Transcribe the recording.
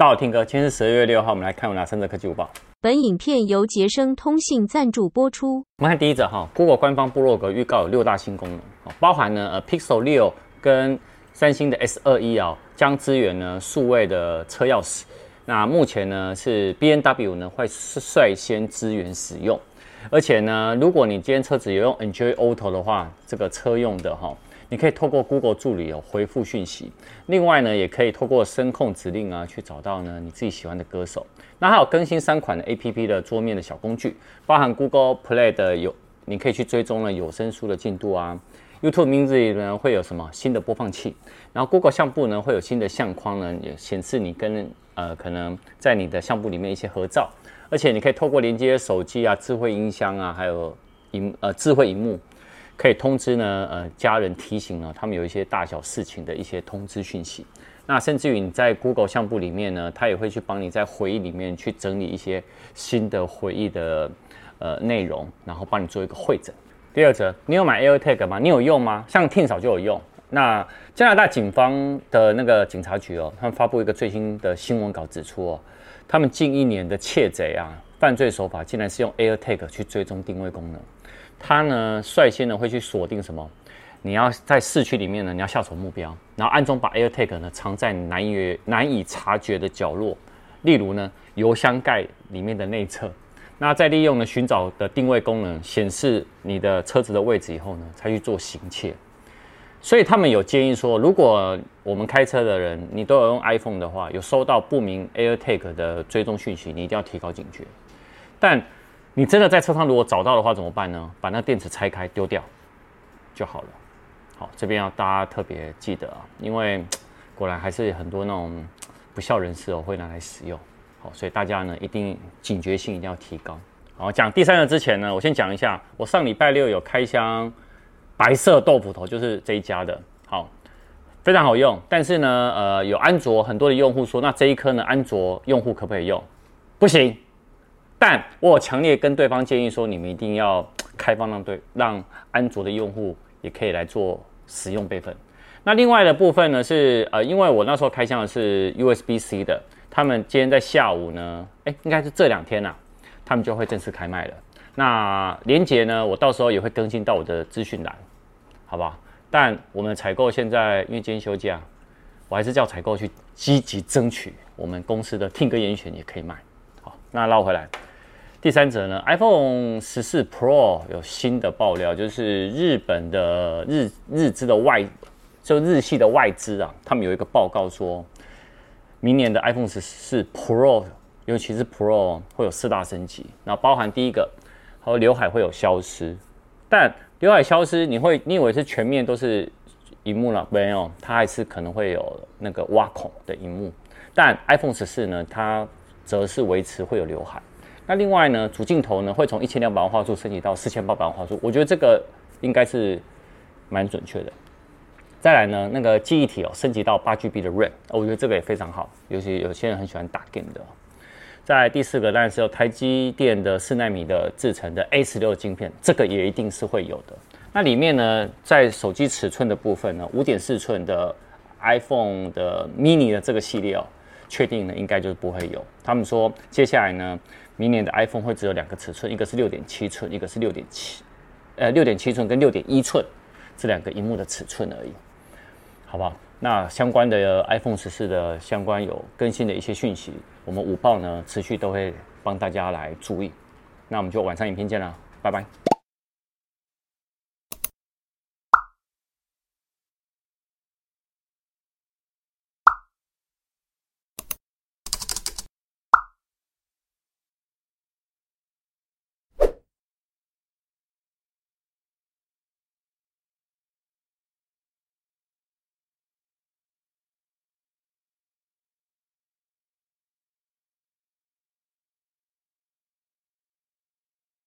到听哥，今天是十二月六号，我们来看有哪三则科技午报。本影片由杰生通信赞助播出。我们看第一则哈，Google 官方部落格预告有六大新功能，包含呢呃 Pixel 六跟三星的 S 二一啊，将支援呢数位的车钥匙。那目前呢是 B N W 呢会率先支援使用，而且呢，如果你今天车子有用 Android Auto 的话，这个车用的哈。你可以透过 Google 助理哦回复讯息，另外呢，也可以透过声控指令啊去找到呢你自己喜欢的歌手。那还有更新三款的 APP 的桌面的小工具，包含 Google Play 的有，你可以去追踪了有声书的进度啊。YouTube Music 呢会有什么新的播放器，然后 Google 相簿呢会有新的相框呢，也显示你跟呃可能在你的相簿里面一些合照，而且你可以透过连接手机啊、智慧音箱啊，还有萤呃智慧萤幕。可以通知呢，呃，家人提醒呢，他们有一些大小事情的一些通知讯息。那甚至于你在 Google 相簿里面呢，它也会去帮你在回忆里面去整理一些新的回忆的呃内容，然后帮你做一个会诊。第二则，你有买 AirTag 吗？你有用吗？像 Tim 嫂就有用。那加拿大警方的那个警察局哦，他们发布一个最新的新闻稿指出哦，他们近一年的窃贼啊，犯罪手法竟然是用 AirTag 去追踪定位功能。他呢，率先呢会去锁定什么？你要在市区里面呢，你要下手目标，然后暗中把 AirTag 呢藏在难以难以察觉的角落，例如呢油箱盖里面的内侧。那再利用呢寻找的定位功能显示你的车子的位置以后呢，才去做行窃。所以他们有建议说，如果我们开车的人你都有用 iPhone 的话，有收到不明 AirTag 的追踪讯息，你一定要提高警觉。但你真的在车上如果找到的话怎么办呢？把那电池拆开丢掉就好了。好，这边要大家特别记得啊，因为果然还是很多那种不孝人士哦会拿来使用。好，所以大家呢一定警觉性一定要提高。好，讲第三个之前呢，我先讲一下，我上礼拜六有开箱白色豆腐头，就是这一家的，好，非常好用。但是呢，呃，有安卓很多的用户说，那这一颗呢，安卓用户可不可以用？不行。但我强烈跟对方建议说，你们一定要开放让对让安卓的用户也可以来做使用备份。那另外的部分呢是呃，因为我那时候开箱的是 USB-C 的，他们今天在下午呢，哎，应该是这两天呐、啊，他们就会正式开卖了。那连接呢，我到时候也会更新到我的资讯栏，好不好？但我们采购现在因为今天休假，我还是叫采购去积极争取我们公司的听歌严选也可以卖。好，那绕回来。第三则呢，iPhone 十四 Pro 有新的爆料，就是日本的日日资的外，就日系的外资啊，他们有一个报告说，明年的 iPhone 十四 Pro，尤其是 Pro 会有四大升级，那包含第一个，和刘海会有消失，但刘海消失，你会你以为是全面都是荧幕了？没有，它还是可能会有那个挖孔的荧幕，但 iPhone 十四呢，它则是维持会有刘海。那另外呢，主镜头呢会从一千两百万画素升级到四千八百万画素，我觉得这个应该是蛮准确的。再来呢，那个记忆体哦升级到八 GB 的 RAM，我觉得这个也非常好，尤其有些人很喜欢打 game 的。在第四个当然是有台积电的四纳米的制成的 A 十六晶片，这个也一定是会有的。那里面呢，在手机尺寸的部分呢，五点四寸的 iPhone 的 mini 的这个系列哦，确定呢应该就是不会有。他们说接下来呢。明年的 iPhone 会只有两个尺寸，一个是六点七寸，一个是六点七，呃，六点七寸跟六点一寸这两个荧幕的尺寸而已，好不好？那相关的 iPhone 十四的相关有更新的一些讯息，我们午报呢持续都会帮大家来注意。那我们就晚上影片见了，拜拜。